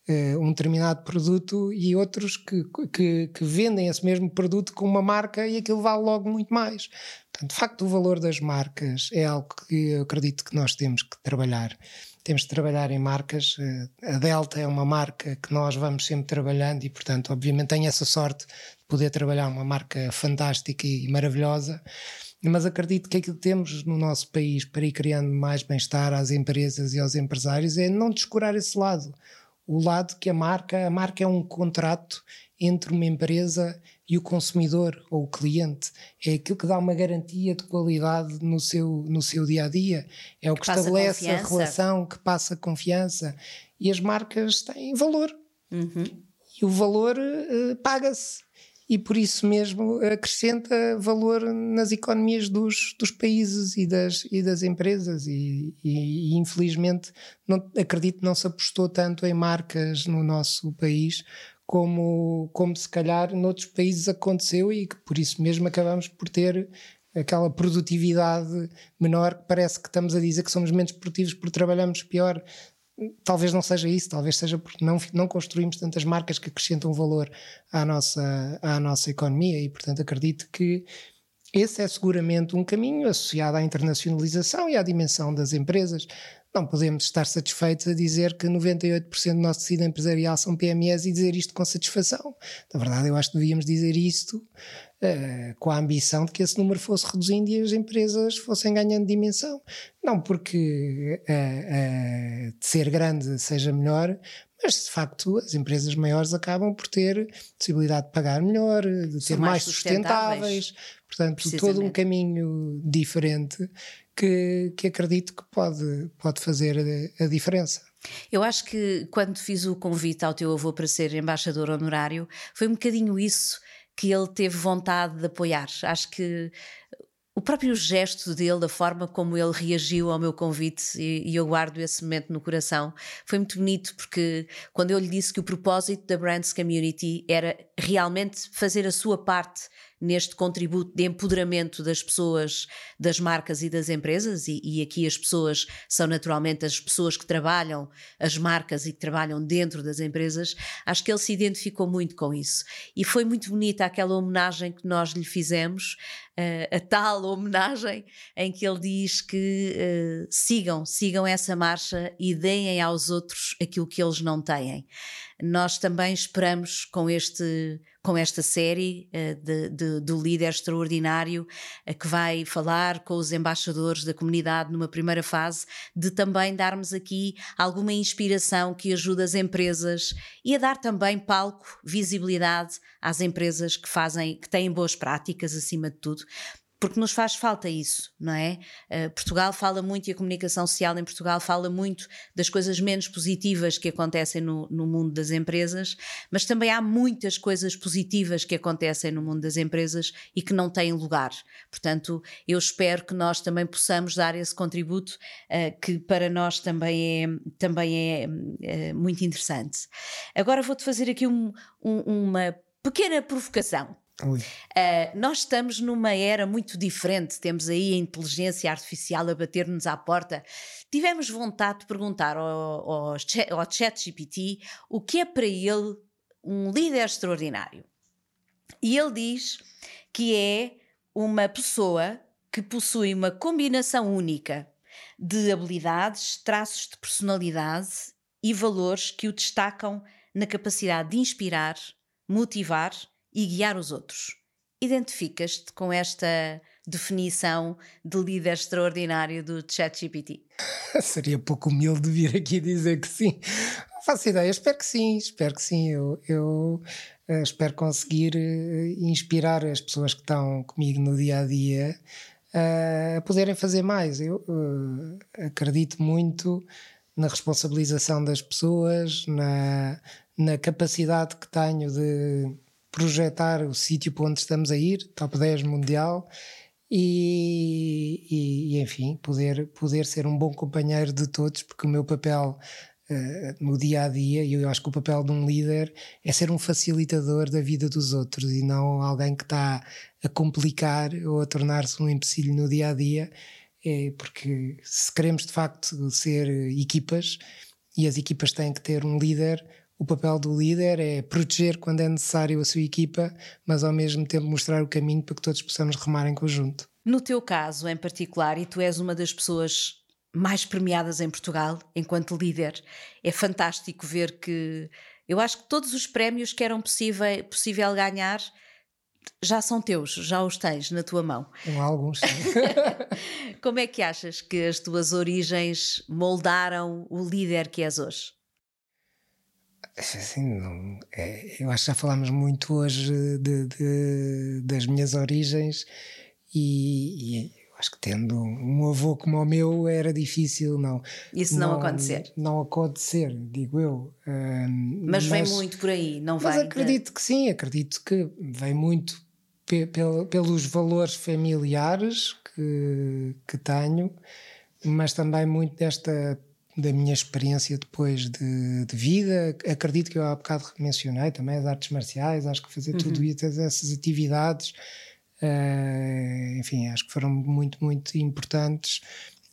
uh, um determinado produto e outros que, que, que, vendem esse mesmo produto com uma marca e aquilo vale logo muito mais. Portanto, de facto, o valor das marcas é algo que eu acredito que nós temos que trabalhar temos de trabalhar em marcas. Eh, a Delta é uma marca que nós vamos sempre trabalhando e, portanto, obviamente tenho essa sorte de poder trabalhar uma marca fantástica e maravilhosa. Mas acredito que aquilo que temos no nosso país para ir criando mais bem-estar às empresas e aos empresários é não descurar esse lado. O lado que a marca, a marca é um contrato entre uma empresa e o consumidor ou o cliente. É aquilo que dá uma garantia de qualidade no seu, no seu dia a dia. É o que, que estabelece a relação, que passa confiança. E as marcas têm valor.
Uhum.
E o valor uh, paga-se. E por isso mesmo acrescenta valor nas economias dos, dos países e das, e das empresas. E, e, e infelizmente, não, acredito não se apostou tanto em marcas no nosso país como, como se calhar noutros países aconteceu e que por isso mesmo acabamos por ter aquela produtividade menor que parece que estamos a dizer que somos menos produtivos porque trabalhamos pior. Talvez não seja isso, talvez seja porque não, não construímos tantas marcas que acrescentam valor à nossa, à nossa economia e, portanto, acredito que esse é seguramente um caminho associado à internacionalização e à dimensão das empresas. Não podemos estar satisfeitos a dizer que 98% do nosso tecido empresarial são PMEs e dizer isto com satisfação. Na verdade, eu acho que devíamos dizer isto uh, com a ambição de que esse número fosse reduzindo e as empresas fossem ganhando dimensão. Não porque uh, uh, de ser grande seja melhor, mas de facto as empresas maiores acabam por ter possibilidade de pagar melhor, de ser mais, mais sustentáveis, portanto, todo um caminho diferente que, que acredito que pode, pode fazer a, a diferença.
Eu acho que quando fiz o convite ao teu avô para ser embaixador honorário, foi um bocadinho isso que ele teve vontade de apoiar. Acho que o próprio gesto dele, da forma como ele reagiu ao meu convite, e, eu guardo esse momento no coração, foi muito bonito, porque quando eu lhe disse que o propósito da Brands Community era realmente fazer a sua parte neste contributo de empoderamento das pessoas, das marcas e das empresas, e, e, aqui as pessoas são naturalmente as pessoas que trabalham, as marcas e que trabalham dentro das empresas, acho que ele se identificou muito com isso. E foi muito bonita aquela homenagem que nós lhe fizemos, a tal homenagem em que ele diz que uh, sigam, sigam essa marcha e deem aos outros aquilo que eles não têm. Nós também esperamos com este com esta série uh, de, de, do líder extraordinário uh, que vai falar com os embaixadores da comunidade numa primeira fase, de também darmos aqui alguma inspiração que ajude as empresas e a dar também palco, visibilidade às empresas que fazem, que têm boas práticas acima de tudo, porque nos faz falta isso, não é? Uh, Portugal fala muito e a comunicação social em Portugal fala muito das coisas menos positivas que acontecem no, no, mundo das empresas, mas também há muitas coisas positivas que acontecem no mundo das empresas e que não têm lugar. Portanto, eu espero que nós também possamos dar esse contributo uh, que para nós também é, também é uh, muito interessante. Agora vou-te fazer aqui um, um, uma pequena provocação. Uh, nós estamos numa era muito diferente, temos aí a inteligência artificial a bater-nos à porta. Tivemos vontade de perguntar ao, ao, ao ChatGPT o que é para ele um líder extraordinário. E ele diz que é uma pessoa que possui uma combinação única de habilidades, traços de personalidade e valores que o destacam na capacidade de inspirar, motivar e guiar os outros. Identificas-te com esta definição de líder extraordinário do ChatGPT?
Seria pouco humilde vir aqui dizer que sim. Não faço ideia, espero que sim, espero que sim. Eu, eu uh, espero conseguir uh, inspirar as pessoas que estão comigo no dia a dia uh, a poderem fazer mais. Eu acredito muito na responsabilização das pessoas, na, na capacidade que tenho de projetar o sítio para onde estamos a ir, top 10 mundial, e, e, e, enfim, poder, poder ser um bom companheiro de todos, porque o meu papel uh, no dia a dia, e eu acho que o papel de um líder é ser um facilitador da vida dos outros e não alguém que está a complicar ou a tornar-se um empecilho no dia a dia. é porque se queremos de facto ser equipas e as equipas têm que ter um líder, o papel do líder é proteger quando é necessário a sua equipa, mas ao mesmo tempo mostrar o caminho para que todos possamos remar em conjunto.
No teu caso em particular, e tu és uma das pessoas mais premiadas em Portugal enquanto líder, é fantástico ver que eu acho que todos os prémios que eram possível, possível ganhar já são teus, já os tens na tua mão.
Tem alguns.
Como é que achas que as tuas origens moldaram o líder que és hoje?
Assim, não, é, eu acho que já falámos muito hoje de, de, das minhas origens e, e, acho que tendo um avô como o meu era difícil não.
Isso não, não acontecer.
não acontecer digo eu
mas, mas, vem muito por aí não
mas
vai
acredito de... que sim acredito que vem muito pe pelos valores familiares que, que tenho mas também muito desta da minha experiência depois de, de, vida. Acredito que eu há bocado mencionei também as artes marciais, acho que fazer uhum. tudo isso, essas atividades, uh, enfim, acho que foram muito, muito importantes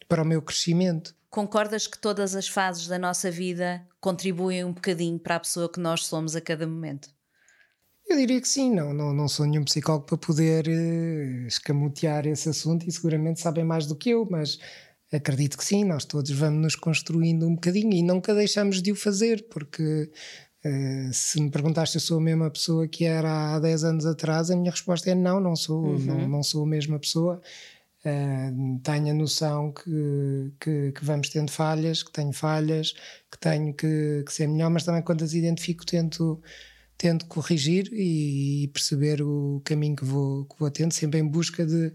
para o meu crescimento.
Concordas que todas as fases da nossa vida contribuem um bocadinho para a pessoa que nós somos a cada momento?
Eu diria que sim, não, não, não sou nenhum psicólogo para poder uh, escamotear esse assunto e seguramente sabem mais do que eu, mas acredito que sim, nós todos vamos nos construindo um bocadinho e nunca deixamos de o fazer, porque uh, se me perguntaste se eu sou a mesma pessoa que era há 10 anos atrás, a minha resposta é não, não sou, uhum. não, não sou a mesma pessoa. Uh, tenho a noção que, que, que, vamos tendo falhas, que tenho falhas, que tenho que, que ser melhor, mas também quando as identifico tento tento corrigir e, perceber o caminho que vou, que vou tendo, sempre em busca de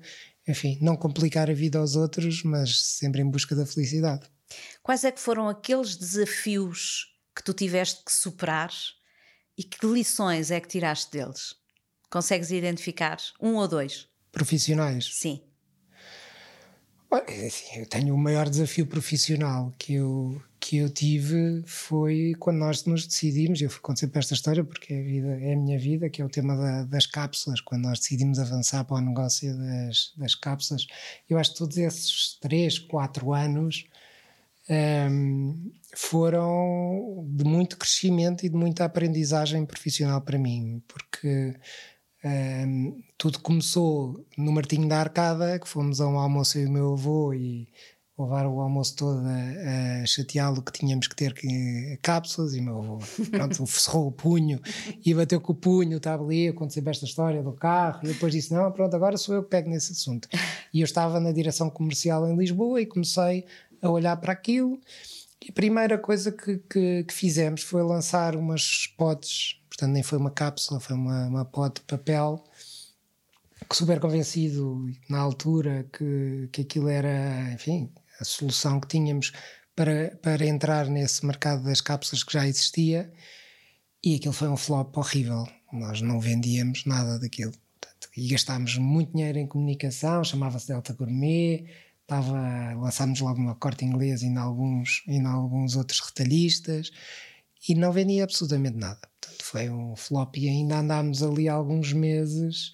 enfim, não complicar a vida aos outros, mas sempre em busca da felicidade.
Quais é que foram aqueles desafios que tu tiveste que superar e que lições é que tiraste deles? Consegues identificar um ou dois?
Profissionais?
Sim.
É assim, eu tenho o maior desafio profissional que eu, que eu tive foi quando nós nos decidimos, eu conto sempre esta história porque é a, vida, é a minha vida, que é o tema da, das cápsulas, quando nós decidimos avançar para o negócio das, das cápsulas. Eu acho que todos esses 3, 4 anos um, foram de muito crescimento e de muita aprendizagem profissional para mim, porque um, tudo começou no Martinho da Arcada, que fomos a um almoço e o meu avô e levar o almoço todo a, a chateá-lo que tínhamos que ter que, cápsulas e meu avô pronto, cerrou o punho e bateu com o punho, estava ali, aconteceu esta história do carro e depois disse, não, pronto, agora sou eu que pego nesse assunto. E eu estava na direção comercial em Lisboa e comecei a olhar para aquilo e a primeira coisa que, que, que fizemos foi lançar umas spots, portanto nem foi uma cápsula, foi uma, uma pod de papel super convencido na altura que, que aquilo era, enfim, a solução que tínhamos para, para entrar nesse mercado das cápsulas que já existia e aquilo foi um flop horrível. Nós não vendíamos nada daquilo. Portanto, e gastámos muito dinheiro em comunicação, chamava-se Delta Gourmet, estava, lançámos logo no corte inglês e em alguns, em alguns outros retalhistas e não vendia absolutamente nada. Portanto, foi um flop e ainda andámos ali alguns meses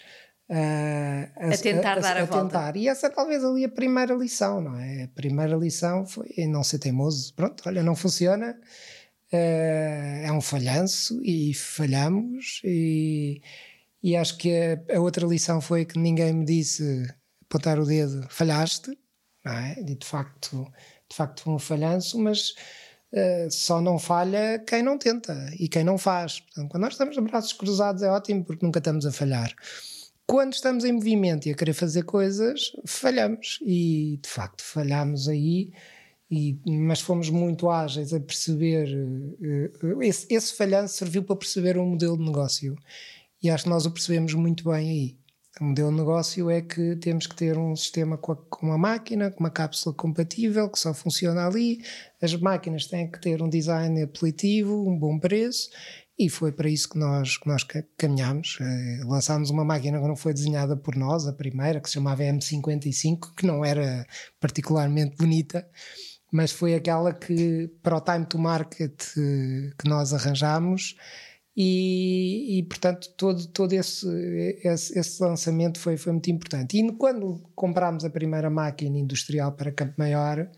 a, a, tentar a, dar a, volta. Tentar.
E essa é talvez ali a primeira lição, não é? A primeira lição foi não ser teimoso. Pronto, olha, não funciona, uh, é um falhanço e falhamos. E, e acho que a, outra lição foi que ninguém me disse apontar o dedo, falhaste, não é? E de facto, de facto foi um falhanço, mas. Uh, só não falha quem não tenta e quem não faz. Portanto, quando nós estamos de braços cruzados é ótimo porque nunca estamos a falhar quando estamos em movimento e a querer fazer coisas, falhamos. E de facto falhamos aí, e, mas fomos muito ágeis a perceber. Uh, esse, esse falhanço serviu para perceber um modelo de negócio. E acho que nós o percebemos muito bem aí. O modelo de negócio é que temos que ter um sistema com, a, com uma máquina, com uma cápsula compatível, que só funciona ali. As máquinas têm que ter um design apelativo, um bom preço e foi para isso que nós, que nós caminhámos. Uh, lançámos uma máquina que não foi desenhada por nós, a primeira, que se chamava M55, que não era particularmente bonita, mas foi aquela que, para o time to market uh, que nós arranjámos, E, e, portanto todo, todo esse, esse, esse, lançamento foi, foi muito importante. E quando comprámos a primeira máquina industrial para Campo Maior,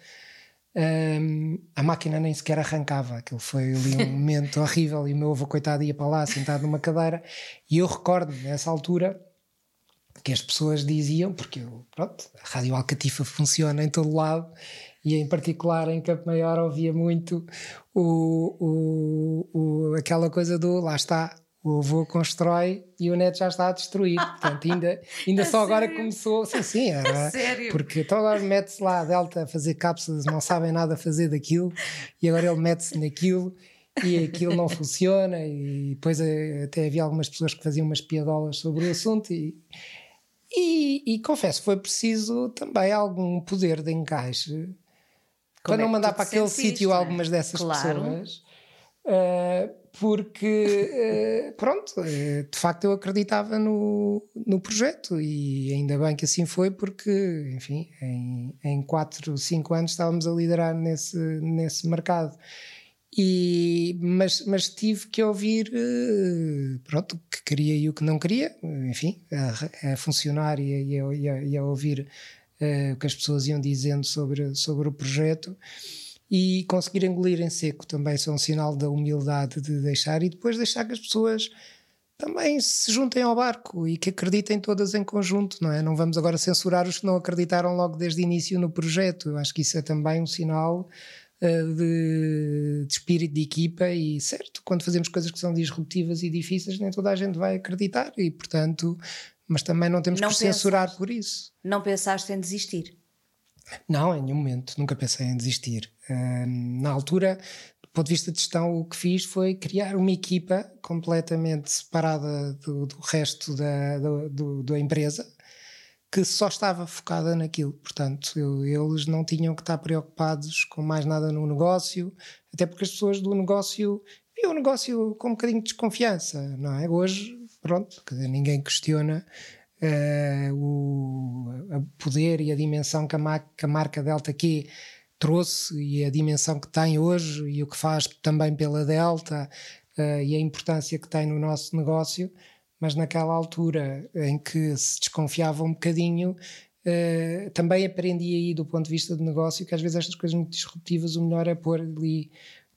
um, a máquina nem sequer arrancava. Aquilo foi ali um momento horrível. E o meu avô, coitado, ia para lá sentado numa cadeira. E eu recordo nessa altura que as pessoas diziam, porque eu, pronto, a Rádio Alcatifa funciona em todo lado e em particular em Campo Maior ouvia muito o, o, o, aquela coisa do lá está, o avô constrói e o neto já está a destruir. Portanto, ainda, ainda só sério? agora começou. Sim, sim, era.
Sério?
Porque então agora mete-se lá a Delta a fazer cápsulas, não sabem nada a fazer daquilo, e agora ele mete-se naquilo e aquilo não funciona. E depois eh, até havia algumas pessoas que faziam umas piadolas sobre o assunto. E, e, e confesso, foi preciso também algum poder de encaixe para não é mandar para aquele sítio é? algumas dessas claro. pessoas. Uh, porque, uh, pronto, uh, de facto eu acreditava no, no projeto e ainda bem que assim foi, porque, enfim, em, em 4, 5 anos estávamos a liderar nesse, nesse mercado. E, mas, mas tive que ouvir pronto, o que queria e o que não queria, enfim, a, a funcionar e a, e a, e a ouvir o que as pessoas iam dizendo sobre, sobre o projeto e conseguir engolir em seco também são um sinal da humildade de deixar e depois deixar que as pessoas também se juntem ao barco e que acreditem todas em conjunto, não é? Não vamos agora censurar os que não acreditaram logo desde o início no projeto. Eu acho que isso é também um sinal uh, de, de, espírito de equipa e certo, quando fazemos coisas que são disruptivas e difíceis, nem toda a gente vai acreditar e, portanto, mas também não temos não que pensaste, censurar por isso.
Não pensaste em desistir?
Não, em nenhum momento, nunca pensei em desistir. Uh, na altura, do ponto de vista de gestão, o que fiz foi criar uma equipa completamente separada do, do resto da, do, da empresa, que só estava focada naquilo. Portanto, eu, eles não tinham que estar preocupados com mais nada no negócio, até porque as pessoas do negócio viam o negócio com um bocadinho de desconfiança, não é? Hoje pronto, ninguém questiona uh, o poder e a dimensão que a, que a marca Delta Q trouxe e a dimensão que tem hoje e o que faz também pela Delta uh, e a importância que tem no nosso negócio, mas naquela altura em que se desconfiava um bocadinho, uh, também aprendi aí do ponto de vista de negócio que às vezes estas coisas muito disruptivas o melhor é pôr ali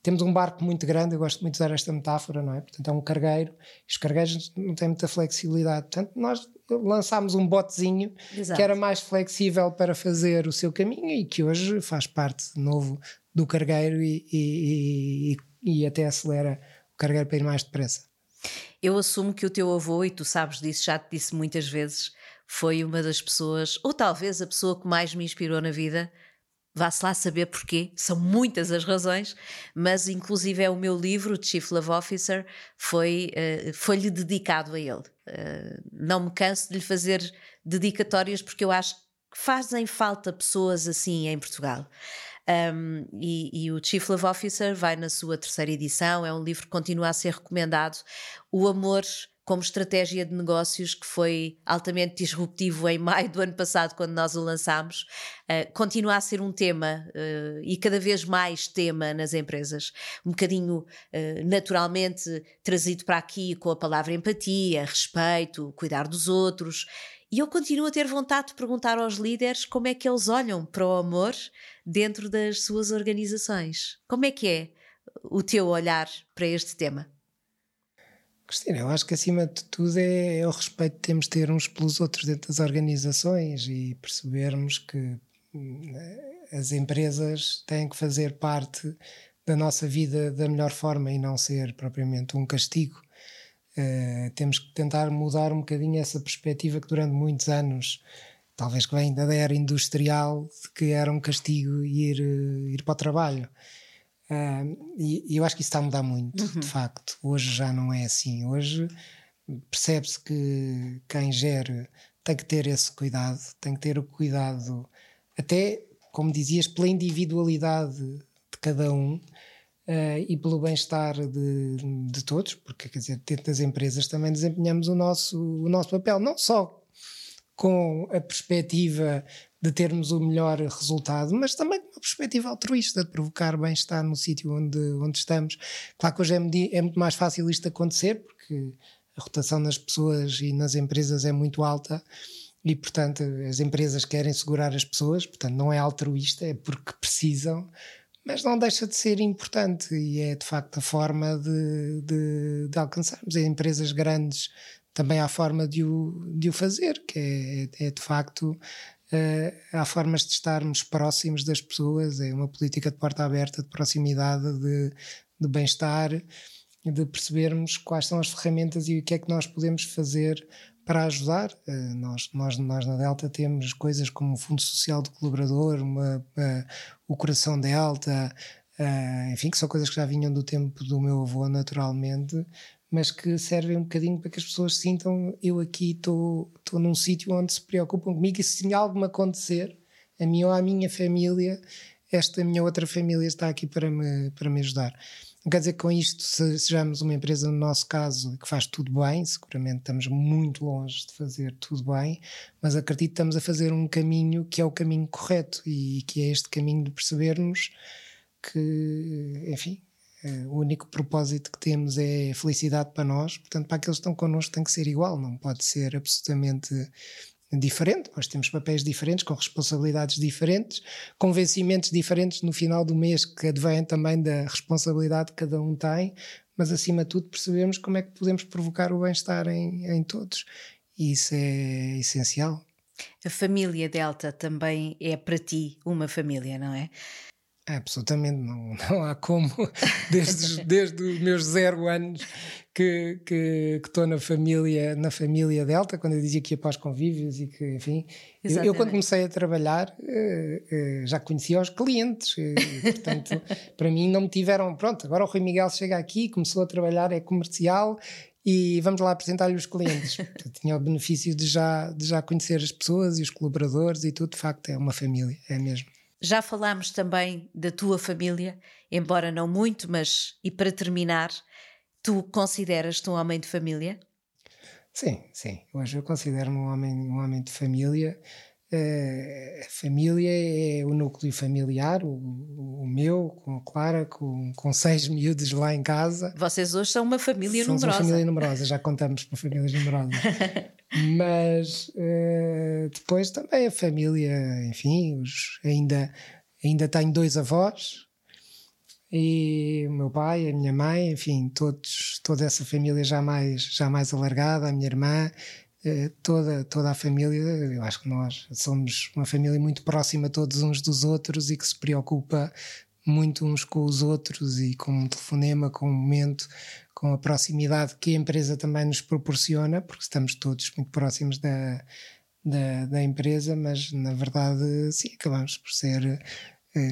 temos um barco muito grande, eu gosto muito de usar esta metáfora, não é? Portanto, é um cargueiro, os cargueiros não têm muita flexibilidade. Portanto, nós lançámos um botezinho Exato. que era mais flexível para fazer o seu caminho e que hoje faz parte de novo do cargueiro e, e, e, e até acelera o cargueiro para ir mais depressa.
Eu assumo que o teu avô, e tu sabes disso, já te disse muitas vezes, foi uma das pessoas, ou talvez a pessoa que mais me inspirou na vida, Vá-se lá saber porquê, são muitas as razões, mas inclusive é o meu livro, Chief Love Officer, foi, uh, foi-lhe dedicado a ele. Uh, não me canso de lhe fazer dedicatórias porque eu acho que fazem falta pessoas assim em Portugal. Um, e, e, o Chief Love Officer vai na sua terceira edição, é um livro que continua a ser recomendado. O amor como estratégia de negócios que foi altamente disruptivo em maio do ano passado, quando nós o lançámos, uh, continua a ser um tema uh, e cada vez mais tema nas empresas. Um bocadinho uh, naturalmente trazido para aqui com a palavra empatia, respeito, cuidar dos outros. E eu continuo a ter vontade de perguntar aos líderes como é que eles olham para o amor dentro das suas organizações. Como é que é o teu olhar para este tema?
Cristina, eu acho que acima de tudo é, é, o respeito que temos de ter uns pelos outros dentro das organizações e percebermos que hum, as empresas têm que fazer parte da nossa vida da melhor forma e não ser propriamente um castigo. Uh, temos que tentar mudar um bocadinho essa perspectiva que durante muitos anos, talvez que vem da era industrial, que era um castigo ir, eh, ir para o trabalho. Uh, e, e, eu acho que isso está a mudar muito, uhum. de facto. Hoje já não é assim. Hoje percebe-se que quem gera tem que ter esse cuidado, tem que ter o cuidado, até, como dizias, pela individualidade de cada um uh, e pelo bem-estar de, de todos, porque, quer dizer, dentro das empresas também desempenhamos o nosso, o nosso papel, não só com a perspectiva de termos o melhor resultado, mas também com uma perspectiva altruísta, de provocar bem-estar no sítio onde, onde estamos. Claro que hoje é, é muito mais fácil isto acontecer, porque a rotação nas pessoas e nas empresas é muito alta e, portanto, as empresas querem segurar as pessoas, portanto, não é altruísta, é porque precisam, mas não deixa de ser importante e é de facto a forma de, de, de alcançarmos. Em empresas grandes também há forma de o, de o fazer, que é, é de facto. Uh, há formas de estarmos próximos das pessoas, é uma política de porta aberta, de proximidade, de, de bem-estar, de percebermos quais são as ferramentas e o que é que nós podemos fazer para ajudar. Uh, nós, nós, nós na Delta temos coisas como o Fundo Social do Colaborador, uma, uh, o Coração Delta, enfim, que são coisas que já vinham do tempo do meu avô naturalmente, mas que servem um bocadinho para que as pessoas sintam eu aqui estou num sítio onde se preocupam comigo e se algo me acontecer, a mim ou à minha família, esta minha outra família está aqui para me, para me ajudar. Não quer dizer que com isto sejamos uma empresa, no nosso caso, que faz tudo bem, seguramente estamos muito longe de fazer tudo bem, mas acredito que estamos a fazer um caminho que é o caminho correto e que é este caminho de percebermos que, enfim, o único propósito que temos é felicidade para nós, portanto, para aqueles que estão connosco tem que ser igual, não pode ser absolutamente diferente, nós temos papéis diferentes, com responsabilidades diferentes, convencimentos diferentes no final do mês que advêm também da responsabilidade que cada um tem, mas acima de tudo percebemos como é que podemos provocar o bem-estar em, em todos. E isso é essencial.
A família Delta também é para ti uma família, não é?
Absolutamente, não, não há como, desde, desde os meus zero anos que estou na família na família Delta, quando eu dizia que ia para os convívios e que, enfim, eu, eu, quando comecei a trabalhar eh, eh, já conhecia os clientes, e, portanto, para mim não me tiveram, pronto, agora o Rui Miguel chega aqui, começou a trabalhar, é comercial e vamos lá apresentar-lhe os clientes. tinha o benefício de já, de já conhecer as pessoas e os colaboradores e tudo, de facto, é uma família, é mesmo.
Já falámos também da tua família, embora não muito, mas e para terminar, tu consideras-te um homem de família?
Sim, sim. Hoje eu considero-me um homem, um homem de família. A família é o núcleo familiar, o, o, meu, com a Clara, com, com seis miúdos lá em casa.
Vocês hoje são uma família
Somos
numerosa.
uma família numerosa, já contamos para famílias numerosas. Mas uh, depois também a família, enfim, os, ainda, ainda tenho dois avós, e o meu pai, a minha mãe, enfim, todos, toda essa família já mais, já mais alargada, a minha irmã, eh, toda, toda a família, eu acho que nós somos uma família muito próxima todos uns dos outros e que se preocupa muito uns com os outros e com um telefonema, com um momento, com a proximidade que a empresa também nos proporciona, porque estamos todos muito próximos da, da, da empresa, mas na verdade, sim, acabamos por ser eh,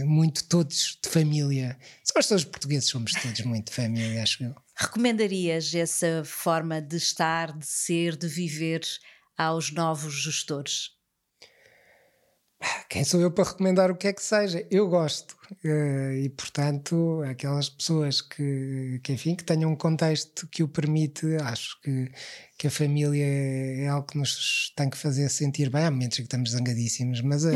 muito todos de família. As pessoas portugueses, somos todos muito de família, acho eu.
Recomendarias essa forma de estar, de ser, de viver aos novos gestores?
Quem sou eu para recomendar o que é que seja? Eu gosto. Eh, e, portanto, aquelas pessoas que, que, enfim, que tenham um contexto que o permite, acho que, que a família é algo que nos tem que fazer sentir bem. Há momentos em que estamos zangadíssimos, mas a,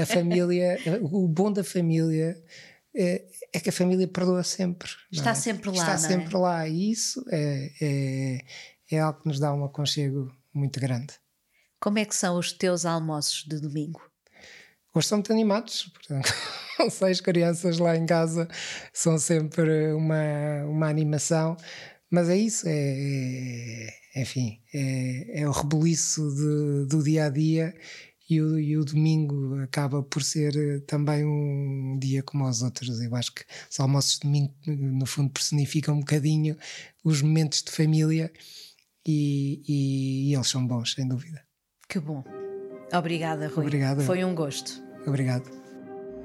a família, o bom da família é, é, que a família perdoa sempre.
Está é? sempre lá.
Está
é?
sempre lá. E isso é, é, é algo que nos dá um aconchego muito grande.
Como é que são os teus almoços de domingo?
Hoje são muito animados, portanto, seis crianças lá em casa são sempre uma, uma animação, mas é isso, é, é enfim, é, é o rebuliço de, do dia a dia e o, e o, domingo acaba por ser também um dia como os outros. Eu acho que os almoços de domingo, no fundo, personificam um bocadinho os momentos de família e, e, e eles são bons, sem dúvida.
Que bom. Obrigada, Rui.
Obrigado.
Foi um gosto.
Obrigado.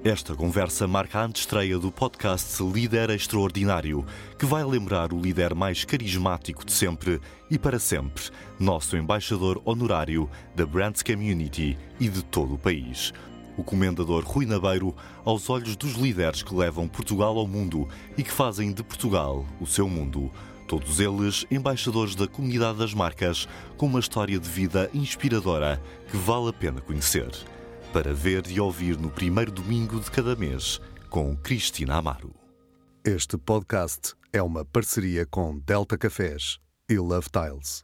Esta conversa marca a antestreia do podcast Líder Extraordinário, que vai lembrar o líder mais carismático de sempre e para sempre, nosso embaixador honorário da Brands Community e de todo o país. O comendador Rui Nabeiro, aos olhos dos líderes que levam Portugal ao mundo e que fazem de Portugal o seu mundo Todos eles embaixadores da comunidade das marcas, com uma história de vida inspiradora que vale a pena conhecer. Para ver e ouvir no primeiro domingo de cada mês, com Cristina Amaro.
Este podcast é uma parceria com Delta Cafés e Love Tiles.